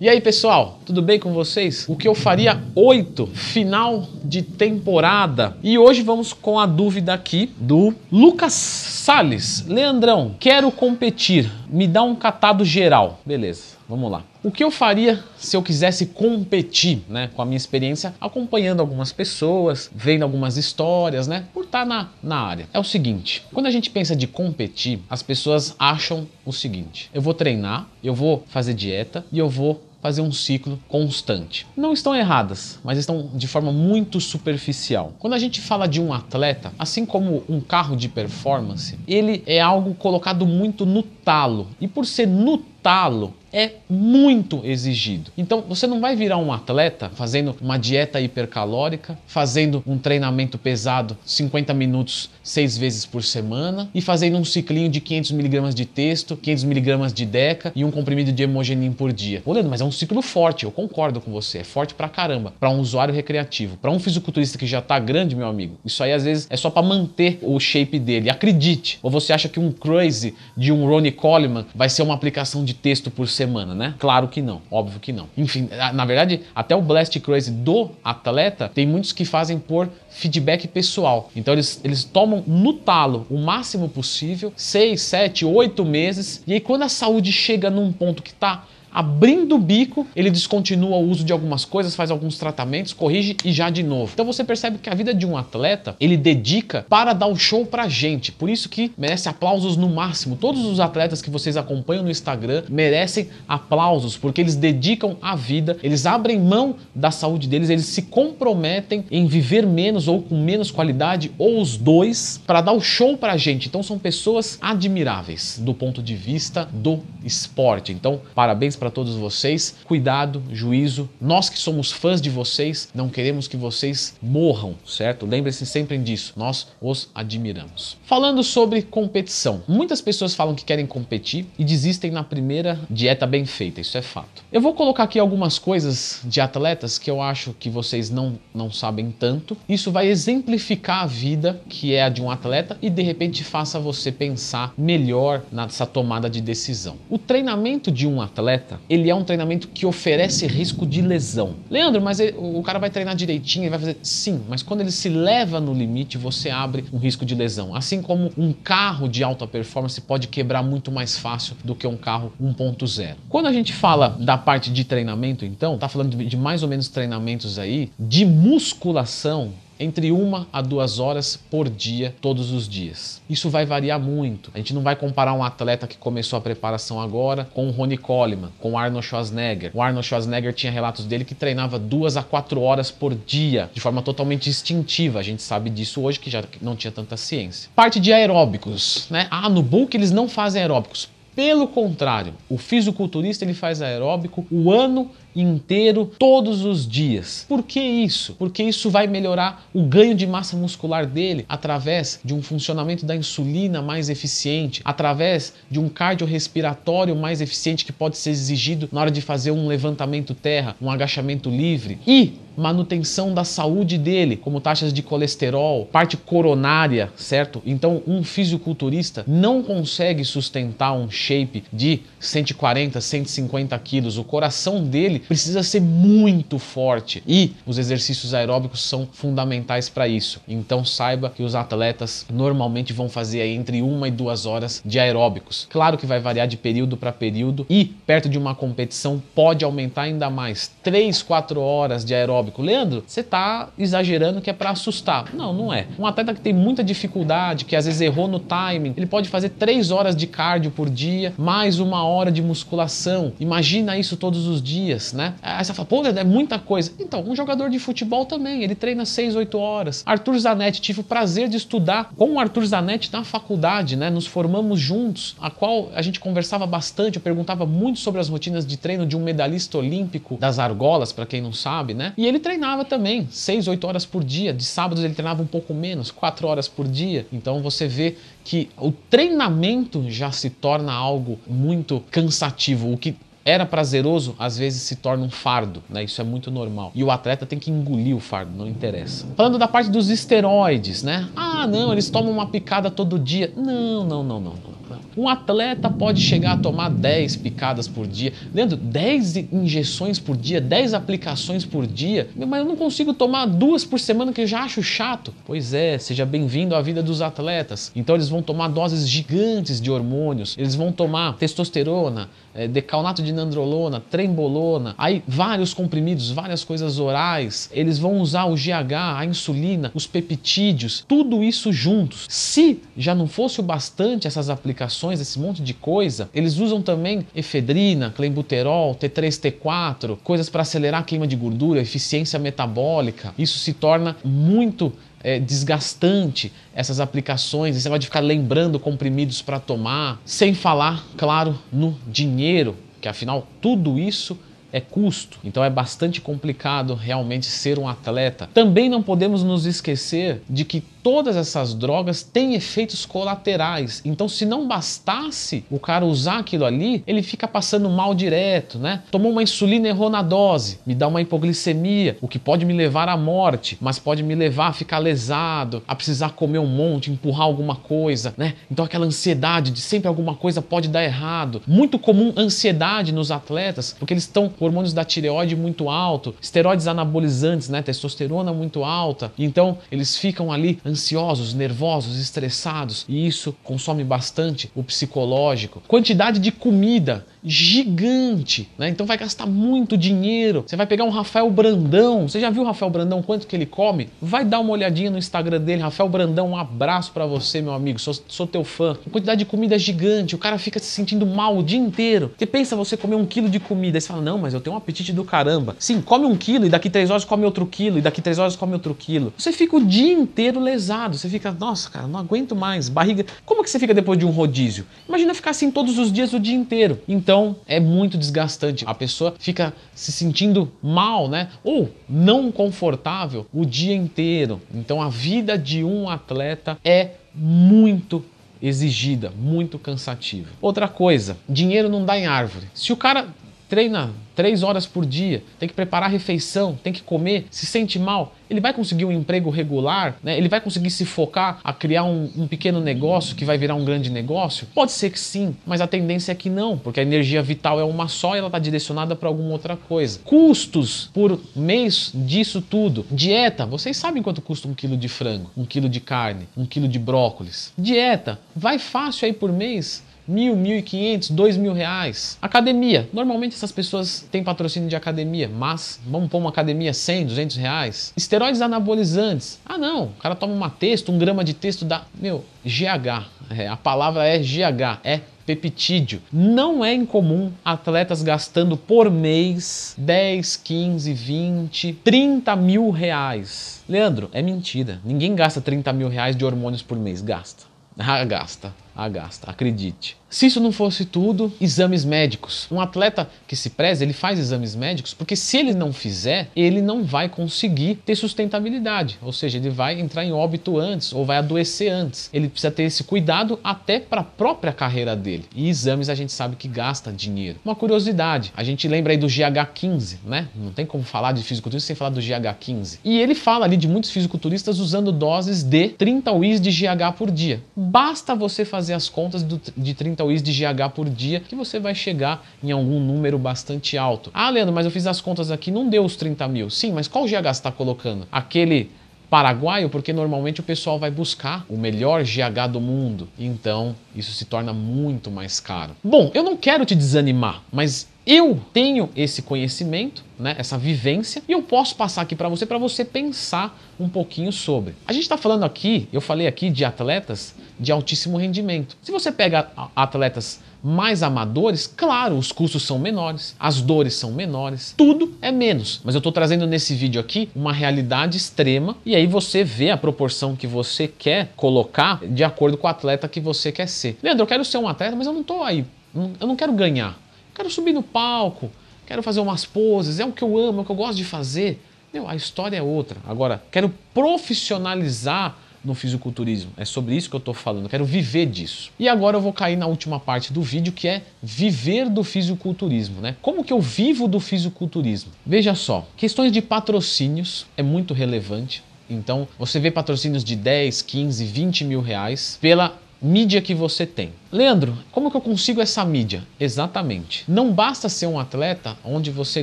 E aí pessoal, tudo bem com vocês? O que eu faria 8, final de temporada. E hoje vamos com a dúvida aqui do Lucas Sales. Leandrão, quero competir, me dá um catado geral. Beleza, vamos lá. O que eu faria se eu quisesse competir, né, com a minha experiência, acompanhando algumas pessoas, vendo algumas histórias, né, por estar na, na área? É o seguinte, quando a gente pensa de competir, as pessoas acham o seguinte, eu vou treinar, eu vou fazer dieta e eu vou fazer um ciclo constante. Não estão erradas, mas estão de forma muito superficial. Quando a gente fala de um atleta, assim como um carro de performance, ele é algo colocado muito no talo. E por ser no talo, é muito exigido. Então você não vai virar um atleta fazendo uma dieta hipercalórica, fazendo um treinamento pesado 50 minutos seis vezes por semana e fazendo um ciclinho de 500 miligramas de texto, 500 miligramas de deca e um comprimido de hemogenin por dia. Olhando, mas é um ciclo forte, eu concordo com você, é forte pra caramba para um usuário recreativo, para um fisiculturista que já tá grande, meu amigo. Isso aí às vezes é só para manter o shape dele. Acredite. Ou você acha que um crazy de um Ronnie Coleman vai ser uma aplicação de texto por semana semana, né? Claro que não, óbvio que não. Enfim, na verdade, até o Blast Crazy do atleta, tem muitos que fazem por feedback pessoal. Então eles, eles tomam no talo o máximo possível, 6, 7, 8 meses, e aí quando a saúde chega num ponto que tá abrindo o bico, ele descontinua o uso de algumas coisas, faz alguns tratamentos, corrige e já de novo. Então você percebe que a vida de um atleta, ele dedica para dar o show pra gente. Por isso que merece aplausos no máximo. Todos os atletas que vocês acompanham no Instagram merecem aplausos, porque eles dedicam a vida, eles abrem mão da saúde deles, eles se comprometem em viver menos ou com menos qualidade, ou os dois, para dar o show pra gente. Então são pessoas admiráveis do ponto de vista do esporte. Então, parabéns para todos vocês. Cuidado, juízo. Nós que somos fãs de vocês, não queremos que vocês morram, certo? Lembre-se sempre disso. Nós os admiramos. Falando sobre competição. Muitas pessoas falam que querem competir e desistem na primeira dieta bem feita. Isso é fato. Eu vou colocar aqui algumas coisas de atletas que eu acho que vocês não, não sabem tanto. Isso vai exemplificar a vida que é a de um atleta e de repente faça você pensar melhor nessa tomada de decisão. O treinamento de um atleta ele é um treinamento que oferece risco de lesão. Leandro, mas ele, o cara vai treinar direitinho, ele vai fazer. Sim, mas quando ele se leva no limite, você abre um risco de lesão. Assim como um carro de alta performance pode quebrar muito mais fácil do que um carro 1.0. Quando a gente fala da parte de treinamento, então, tá falando de mais ou menos treinamentos aí de musculação entre uma a duas horas por dia, todos os dias. Isso vai variar muito. A gente não vai comparar um atleta que começou a preparação agora com o Ronnie Coleman, com o Arnold Schwarzenegger. O Arnold Schwarzenegger tinha relatos dele que treinava duas a quatro horas por dia, de forma totalmente instintiva. A gente sabe disso hoje que já não tinha tanta ciência. Parte de aeróbicos, né? Ah, no bulk eles não fazem aeróbicos. Pelo contrário, o fisiculturista ele faz aeróbico o ano inteiro, todos os dias. Por que isso? Porque isso vai melhorar o ganho de massa muscular dele através de um funcionamento da insulina mais eficiente, através de um cardiorrespiratório mais eficiente que pode ser exigido na hora de fazer um levantamento terra, um agachamento livre e manutenção da saúde dele, como taxas de colesterol, parte coronária, certo? Então, um fisiculturista não consegue sustentar um shape de 140, 150 quilos. O coração dele precisa ser muito forte e os exercícios aeróbicos são fundamentais para isso. Então, saiba que os atletas normalmente vão fazer entre uma e duas horas de aeróbicos. Claro que vai variar de período para período e perto de uma competição pode aumentar ainda mais. 3, 4 horas de aeróbico. Leandro, você está exagerando que é para assustar. Não, não é. Um atleta que tem muita dificuldade, que às vezes errou no timing, ele pode fazer três horas de cardio por dia, mais uma hora de musculação. Imagina isso todos os dias, né? Aí você fala, pô, é muita coisa. Então, um jogador de futebol também, ele treina 6, 8 horas. Arthur Zanetti, tive o prazer de estudar com o Arthur Zanetti na faculdade, né? Nos formamos juntos, a qual a gente conversava bastante, eu perguntava muito sobre as rotinas de treino de um medalhista olímpico das argolas, para quem não sabe, né? E ele treinava também, 6, 8 horas por dia. De sábados ele treinava um pouco menos, 4 horas por dia. Então você vê que o treinamento já se torna algo muito cansativo, o que era prazeroso, às vezes se torna um fardo, né? Isso é muito normal. E o atleta tem que engolir o fardo, não interessa. Falando da parte dos esteroides, né? Ah, não, eles tomam uma picada todo dia. Não, não, não, não. não. Um atleta pode chegar a tomar 10 picadas por dia. Leandro, 10 injeções por dia, 10 aplicações por dia? Mas eu não consigo tomar duas por semana que eu já acho chato. Pois é, seja bem-vindo à vida dos atletas. Então eles vão tomar doses gigantes de hormônios, eles vão tomar testosterona, é, decalnato de nandrolona, trembolona, aí vários comprimidos, várias coisas orais. Eles vão usar o GH, a insulina, os peptídeos, tudo isso juntos. Se já não fosse o bastante essas aplicações, esse monte de coisa, eles usam também efedrina, clenbuterol, T3, T4, coisas para acelerar a queima de gordura, eficiência metabólica. Isso se torna muito é, desgastante essas aplicações, esse negócio de ficar lembrando comprimidos para tomar, sem falar, claro, no dinheiro, que afinal tudo isso é custo. Então é bastante complicado realmente ser um atleta. Também não podemos nos esquecer de que todas essas drogas têm efeitos colaterais. Então, se não bastasse o cara usar aquilo ali, ele fica passando mal direto, né? Tomou uma insulina errou na dose, me dá uma hipoglicemia, o que pode me levar à morte, mas pode me levar a ficar lesado, a precisar comer um monte, empurrar alguma coisa, né? Então, aquela ansiedade de sempre alguma coisa pode dar errado. Muito comum ansiedade nos atletas, porque eles estão com hormônios da tireoide muito alto, esteroides anabolizantes, né? Testosterona muito alta. Então, eles ficam ali ansiosos, nervosos, estressados, e isso consome bastante o psicológico. Quantidade de comida gigante, né? Então vai gastar muito dinheiro. Você vai pegar um Rafael Brandão. Você já viu o Rafael Brandão quanto que ele come? Vai dar uma olhadinha no Instagram dele. Rafael Brandão, um abraço para você, meu amigo. Sou, sou teu fã. quantidade de comida gigante. O cara fica se sentindo mal o dia inteiro. Você pensa você comer um quilo de comida. Aí você fala, não, mas eu tenho um apetite do caramba. Sim, come um quilo e daqui três horas come outro quilo e daqui três horas come outro quilo. Você fica o dia inteiro lesado. Você fica, nossa, cara, não aguento mais. Barriga. Como que você fica depois de um rodízio? Imagina ficar assim todos os dias o dia inteiro. Então então é muito desgastante. A pessoa fica se sentindo mal, né? Ou não confortável o dia inteiro. Então a vida de um atleta é muito exigida, muito cansativa. Outra coisa, dinheiro não dá em árvore. Se o cara treina três horas por dia, tem que preparar refeição, tem que comer, se sente mal, ele vai conseguir um emprego regular? Né? Ele vai conseguir se focar a criar um, um, pequeno negócio que vai virar um grande negócio? Pode ser que sim, mas a tendência é que não, porque a energia vital é uma só e ela está direcionada para alguma outra coisa. Custos por mês disso tudo. Dieta, vocês sabem quanto custa um quilo de frango, um quilo de carne, um quilo de brócolis. Dieta, vai fácil aí por mês mil, mil e quinhentos, dois mil reais. Academia, normalmente essas pessoas têm patrocínio de academia, mas vamos pôr uma academia 100, 200 reais. Esteroides anabolizantes, ah não, o cara toma uma texto, um grama de texto dá, meu, GH, é, a palavra é GH, é peptídeo. Não é incomum atletas gastando por mês 10, 15, 20, 30 mil reais. Leandro, é mentira. Ninguém gasta 30 mil reais de hormônios por mês. Gasta. Ah, gasta. Ah, gasta. Acredite. Se isso não fosse tudo, exames médicos. Um atleta que se preza, ele faz exames médicos porque se ele não fizer, ele não vai conseguir ter sustentabilidade. Ou seja, ele vai entrar em óbito antes ou vai adoecer antes. Ele precisa ter esse cuidado até para a própria carreira dele. E exames a gente sabe que gasta dinheiro. Uma curiosidade, a gente lembra aí do GH15, né? Não tem como falar de fisiculturista sem falar do GH15. E ele fala ali de muitos fisiculturistas usando doses de 30 UIs de GH por dia. Basta você fazer as contas de 30 UIs de GH por dia, que você vai chegar em algum número bastante alto. Ah, Leandro, mas eu fiz as contas aqui, não deu os 30 mil. Sim, mas qual GH você está colocando? Aquele paraguaio, porque normalmente o pessoal vai buscar o melhor GH do mundo. Então, isso se torna muito mais caro. Bom, eu não quero te desanimar, mas eu tenho esse conhecimento, né, essa vivência, e eu posso passar aqui para você para você pensar um pouquinho sobre. A gente está falando aqui, eu falei aqui de atletas de altíssimo rendimento. Se você pega atletas mais amadores, claro, os custos são menores, as dores são menores, tudo é menos. Mas eu estou trazendo nesse vídeo aqui uma realidade extrema e aí você vê a proporção que você quer colocar de acordo com o atleta que você quer ser. Leandro, eu quero ser um atleta, mas eu não estou aí, eu não quero ganhar. Quero subir no palco, quero fazer umas poses, é o que eu amo, é o que eu gosto de fazer. Meu, a história é outra. Agora, quero profissionalizar no fisiculturismo. É sobre isso que eu estou falando, quero viver disso. E agora eu vou cair na última parte do vídeo, que é viver do fisiculturismo, né? Como que eu vivo do fisiculturismo? Veja só, questões de patrocínios é muito relevante. Então, você vê patrocínios de 10, 15, 20 mil reais pela mídia que você tem. Leandro, como que eu consigo essa mídia? Exatamente. Não basta ser um atleta onde você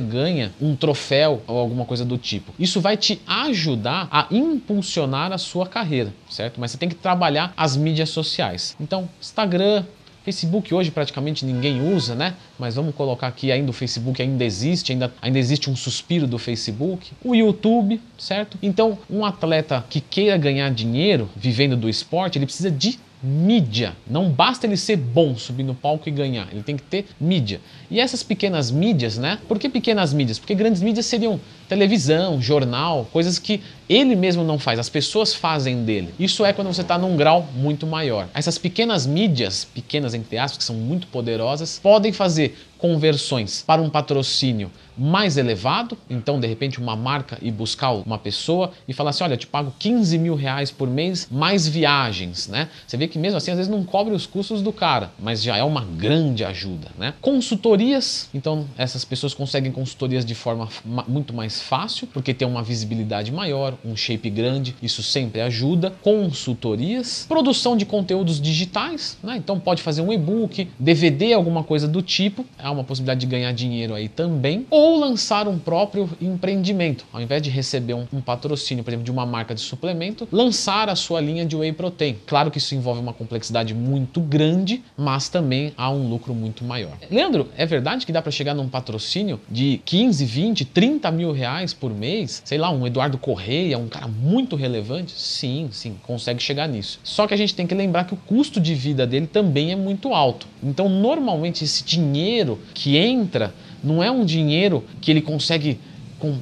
ganha um troféu ou alguma coisa do tipo. Isso vai te ajudar a impulsionar a sua carreira, certo? Mas você tem que trabalhar as mídias sociais. Então, Instagram, Facebook hoje praticamente ninguém usa, né? Mas vamos colocar aqui ainda o Facebook ainda existe, ainda, ainda existe um suspiro do Facebook. O YouTube, certo? Então, um atleta que queira ganhar dinheiro vivendo do esporte, ele precisa de mídia. Não basta ele ser bom, subir no palco e ganhar. Ele tem que ter mídia. E essas pequenas mídias, né? Por que pequenas mídias? Porque grandes mídias seriam televisão, jornal, coisas que ele mesmo não faz, as pessoas fazem dele. Isso é quando você está num grau muito maior. Essas pequenas mídias, pequenas entre aspas, que são muito poderosas, podem fazer conversões para um patrocínio mais elevado, então de repente uma marca e buscar uma pessoa e falar assim, olha, eu te pago 15 mil reais por mês, mais viagens, né? Você vê que mesmo assim às vezes não cobre os custos do cara, mas já é uma grande ajuda, né? Consultorias, então essas pessoas conseguem consultorias de forma muito mais fácil, porque tem uma visibilidade maior, um shape grande, isso sempre ajuda. Consultorias, produção de conteúdos digitais, né? Então pode fazer um e-book, DVD, alguma coisa do tipo, é uma possibilidade de ganhar dinheiro aí também. Ou lançar um próprio empreendimento. Ao invés de receber um, um, patrocínio, por exemplo, de uma marca de suplemento, lançar a sua linha de whey protein. Claro que isso envolve uma complexidade muito grande, mas também há um lucro muito maior. Leandro, é verdade que dá para chegar num patrocínio de 15, 20, 30 mil reais por mês? Sei lá, um Eduardo Correia, um cara muito relevante? Sim, sim, consegue chegar nisso. Só que a gente tem que lembrar que o custo de vida dele também é muito alto. Então, normalmente, esse dinheiro que entra não é um dinheiro que ele consegue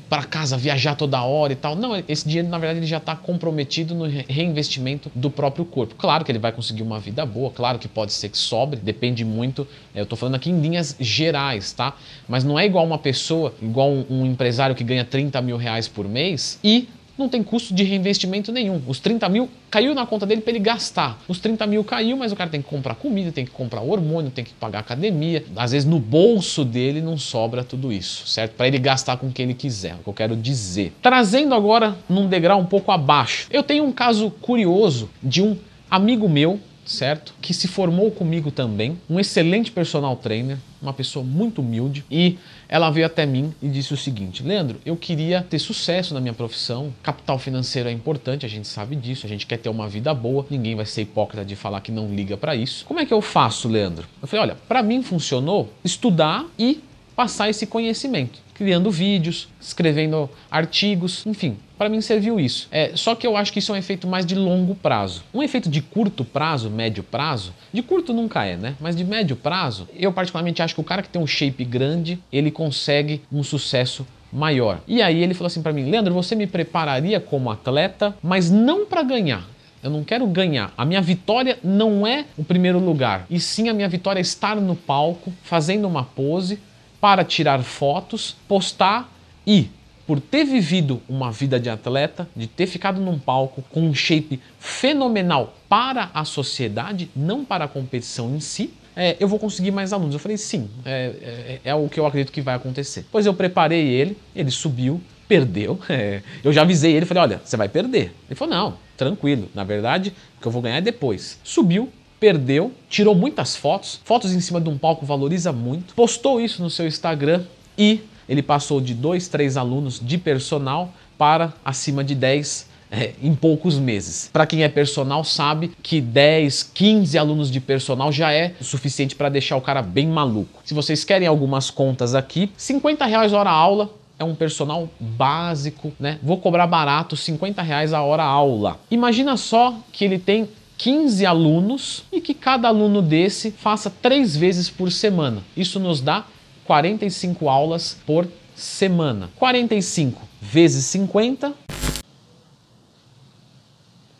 para casa, viajar toda hora e tal. Não, esse dinheiro, na verdade, ele já está comprometido no reinvestimento do próprio corpo. Claro que ele vai conseguir uma vida boa, claro que pode ser que sobre, depende muito. Eu estou falando aqui em linhas gerais, tá? Mas não é igual uma pessoa, igual um, um empresário que ganha 30 mil reais por mês e não tem custo de reinvestimento nenhum. Os 30 mil caiu na conta dele para ele gastar. Os 30 mil caiu, mas o cara tem que comprar comida, tem que comprar hormônio, tem que pagar academia. Às vezes no bolso dele não sobra tudo isso, certo? Para ele gastar com o que ele quiser, é o que eu quero dizer. Trazendo agora num degrau um pouco abaixo, eu tenho um caso curioso de um amigo meu certo? Que se formou comigo também, um excelente personal trainer, uma pessoa muito humilde, e ela veio até mim e disse o seguinte: Leandro, eu queria ter sucesso na minha profissão, capital financeiro é importante, a gente sabe disso, a gente quer ter uma vida boa, ninguém vai ser hipócrita de falar que não liga para isso. Como é que eu faço, Leandro? Eu falei: olha, para mim funcionou estudar e passar esse conhecimento, criando vídeos, escrevendo artigos, enfim, para mim serviu isso. É, só que eu acho que isso é um efeito mais de longo prazo. Um efeito de curto prazo, médio prazo, de curto nunca é, né? Mas de médio prazo, eu particularmente acho que o cara que tem um shape grande, ele consegue um sucesso maior. E aí ele falou assim para mim, Leandro, você me prepararia como atleta, mas não para ganhar. Eu não quero ganhar. A minha vitória não é o primeiro lugar, e sim a minha vitória é estar no palco, fazendo uma pose, para tirar fotos, postar e por ter vivido uma vida de atleta, de ter ficado num palco com um shape fenomenal para a sociedade, não para a competição em si, é, eu vou conseguir mais alunos. Eu falei, sim, é, é, é, o que eu acredito que vai acontecer. Pois eu preparei ele, ele subiu, perdeu. É, eu já avisei ele, falei, olha, você vai perder. Ele falou, não, tranquilo, na verdade, o que eu vou ganhar é depois. Subiu, perdeu, tirou muitas fotos, fotos em cima de um palco valoriza muito, postou isso no seu Instagram e ele passou de dois, três alunos de personal para acima de 10 é, em poucos meses. Para quem é personal sabe que 10, 15 alunos de personal já é suficiente para deixar o cara bem maluco. Se vocês querem algumas contas aqui, 50 reais hora aula, é um personal básico, né? Vou cobrar barato, 50 reais a hora aula. Imagina só que ele tem 15 alunos e que cada aluno desse faça três vezes por semana. Isso nos dá 45 aulas por semana. 45 vezes 50.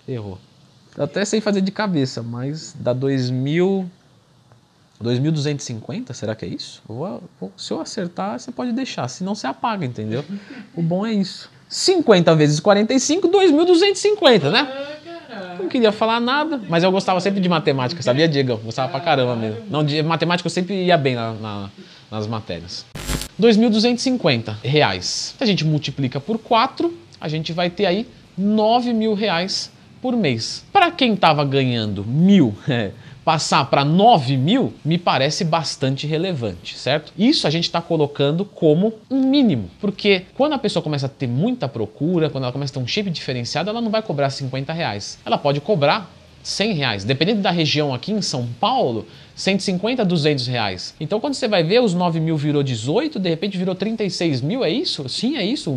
Errou. Eu até sei fazer de cabeça, mas dá 2.000. 2.250, será que é isso? Vou, vou, se eu acertar, você pode deixar, senão você apaga, entendeu? O bom é isso. 50 vezes 45, 2.250, né? Não queria falar nada, mas eu gostava sempre de matemática, sabia, Diego? Gostava pra caramba mesmo. Não, de matemática eu sempre ia bem na, na, nas matérias. 2.250 reais. Se a gente multiplica por 4, a gente vai ter aí 9 mil reais por mês. Para quem estava ganhando mil, é, passar para 9 mil me parece bastante relevante, certo? Isso a gente está colocando como um mínimo, porque quando a pessoa começa a ter muita procura, quando ela começa a ter um shape diferenciado, ela não vai cobrar 50 reais. Ela pode cobrar 100 reais. Dependendo da região aqui em São Paulo, 150, 200 reais. Então, quando você vai ver, os 9 mil virou 18, de repente virou 36 mil, é isso? Sim, é isso.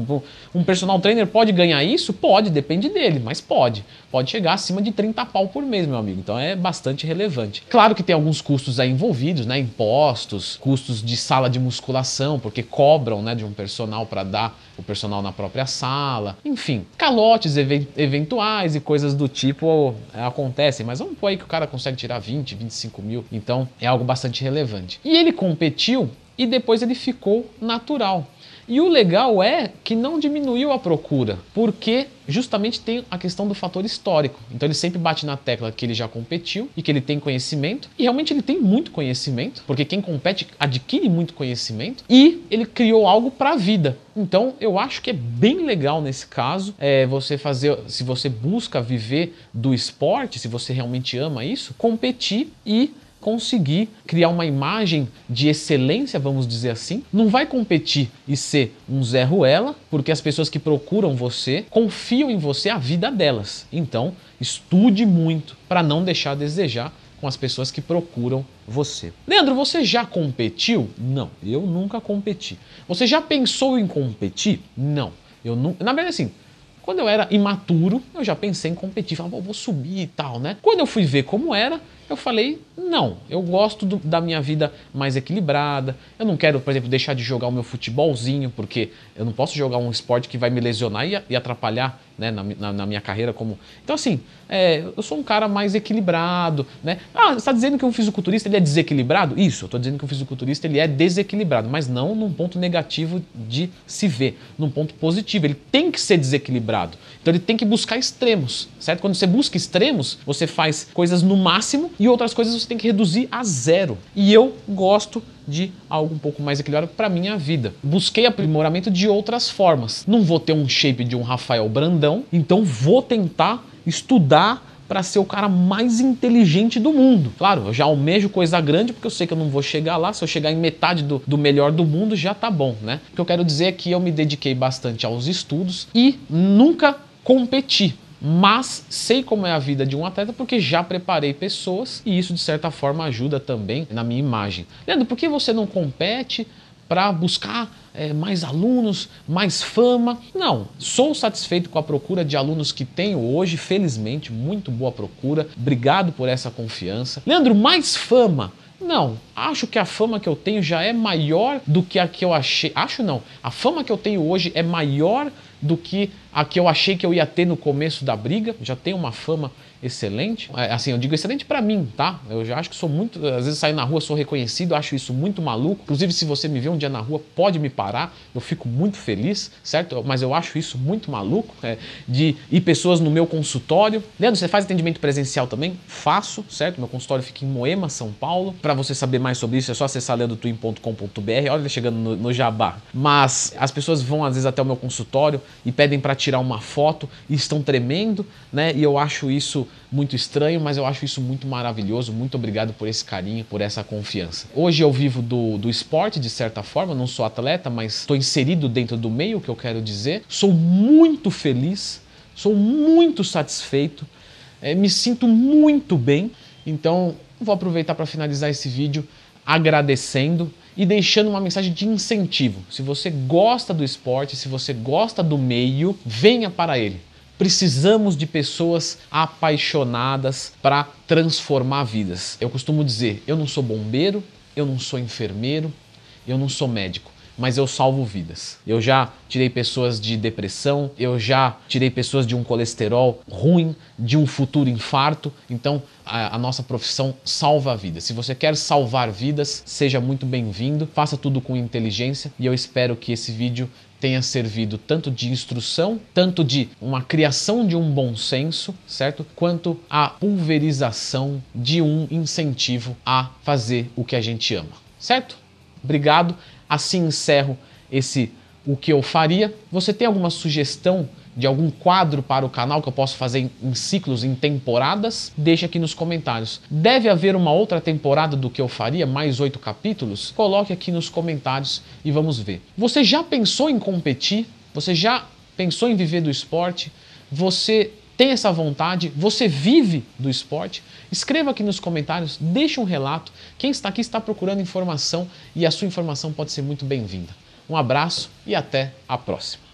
Um personal trainer pode ganhar isso? Pode, depende dele, mas pode. Pode chegar acima de 30 pau por mês, meu amigo. Então, é bastante relevante. Claro que tem alguns custos aí envolvidos, né? Impostos, custos de sala de musculação, porque cobram, né, de um personal para dar o personal na própria sala. Enfim, calotes eventuais e coisas do tipo acontecem, mas vamos pôr aí que o cara consegue tirar 20, 25 mil. Então, então é algo bastante relevante. E ele competiu e depois ele ficou natural. E o legal é que não diminuiu a procura, porque justamente tem a questão do fator histórico. Então ele sempre bate na tecla que ele já competiu e que ele tem conhecimento, e realmente ele tem muito conhecimento, porque quem compete adquire muito conhecimento, e ele criou algo para a vida. Então eu acho que é bem legal nesse caso é, você fazer, se você busca viver do esporte, se você realmente ama isso, competir e conseguir criar uma imagem de excelência, vamos dizer assim. Não vai competir e ser um Zé Ruela, porque as pessoas que procuram você confiam em você a vida delas. Então, estude muito para não deixar a desejar com as pessoas que procuram você. Leandro, você já competiu? Não, eu nunca competi. Você já pensou em competir? Não. Eu não, na verdade assim, quando eu era imaturo, eu já pensei em competir, falava, vou subir e tal, né? Quando eu fui ver como era, eu falei, não, eu gosto do, da minha vida mais equilibrada. Eu não quero, por exemplo, deixar de jogar o meu futebolzinho, porque eu não posso jogar um esporte que vai me lesionar e, e atrapalhar né, na, na, na, minha carreira como. Então, assim, é, eu sou um cara mais equilibrado, né? Ah, você está dizendo que um fisiculturista ele é desequilibrado? Isso, eu estou dizendo que um fisiculturista ele é desequilibrado, mas não num ponto negativo de se ver, num ponto positivo. Ele tem que ser desequilibrado. Então ele tem que buscar extremos, certo? Quando você busca extremos, você faz coisas no máximo e outras coisas você tem que reduzir a zero. E eu gosto de algo um pouco mais equilibrado para minha vida. Busquei aprimoramento de outras formas. Não vou ter um shape de um Rafael Brandão, então vou tentar estudar para ser o cara mais inteligente do mundo. Claro, eu já almejo coisa grande porque eu sei que eu não vou chegar lá. Se eu chegar em metade do, do melhor do mundo, já tá bom, né? O que eu quero dizer é que eu me dediquei bastante aos estudos e nunca competi mas sei como é a vida de um atleta porque já preparei pessoas e isso de certa forma ajuda também na minha imagem. Leandro, por que você não compete para buscar é, mais alunos, mais fama? Não, sou satisfeito com a procura de alunos que tenho hoje, felizmente, muito boa procura. Obrigado por essa confiança. Leandro, mais fama. Não, acho que a fama que eu tenho já é maior do que a que eu achei. Acho não, a fama que eu tenho hoje é maior do que a que eu achei que eu ia ter no começo da briga. Já tenho uma fama excelente. É, assim, eu digo excelente para mim, tá? Eu já acho que sou muito. Às vezes saio na rua, sou reconhecido, acho isso muito maluco. Inclusive, se você me vê um dia na rua, pode me parar. Eu fico muito feliz, certo? Mas eu acho isso muito maluco é, de ir pessoas no meu consultório. Leandro, você faz atendimento presencial também? Faço, certo? Meu consultório fica em Moema, São Paulo. Para você saber mais sobre isso, é só acessar leandrotwin.com.br. Olha chegando no, no jabá. Mas as pessoas vão às vezes até o meu consultório e pedem para tirar uma foto e estão tremendo, né? E eu acho isso muito estranho, mas eu acho isso muito maravilhoso. Muito obrigado por esse carinho, por essa confiança. Hoje eu vivo do, do esporte, de certa forma, não sou atleta, mas estou inserido dentro do meio, que eu quero dizer. Sou muito feliz, sou muito satisfeito, é, me sinto muito bem. Então, vou aproveitar para finalizar esse vídeo agradecendo e deixando uma mensagem de incentivo. Se você gosta do esporte, se você gosta do meio, venha para ele. Precisamos de pessoas apaixonadas para transformar vidas. Eu costumo dizer: eu não sou bombeiro, eu não sou enfermeiro, eu não sou médico mas eu salvo vidas. Eu já tirei pessoas de depressão, eu já tirei pessoas de um colesterol ruim, de um futuro infarto. Então, a, nossa profissão salva vidas. Se você quer salvar vidas, seja muito bem-vindo, faça tudo com inteligência e eu espero que esse vídeo tenha servido tanto de instrução, tanto de uma criação de um bom senso, certo? Quanto a pulverização de um incentivo a fazer o que a gente ama, certo? Obrigado. Assim encerro esse o que eu faria. Você tem alguma sugestão de algum quadro para o canal que eu posso fazer em, em, ciclos, em temporadas? Deixe aqui nos comentários. Deve haver uma outra temporada do que eu faria, mais oito capítulos? Coloque aqui nos comentários e vamos ver. Você já pensou em competir? Você já pensou em viver do esporte? Você tem essa vontade, você vive do esporte? Escreva aqui nos comentários, deixe um relato. Quem está aqui está procurando informação e a sua informação pode ser muito bem-vinda. Um abraço e até a próxima.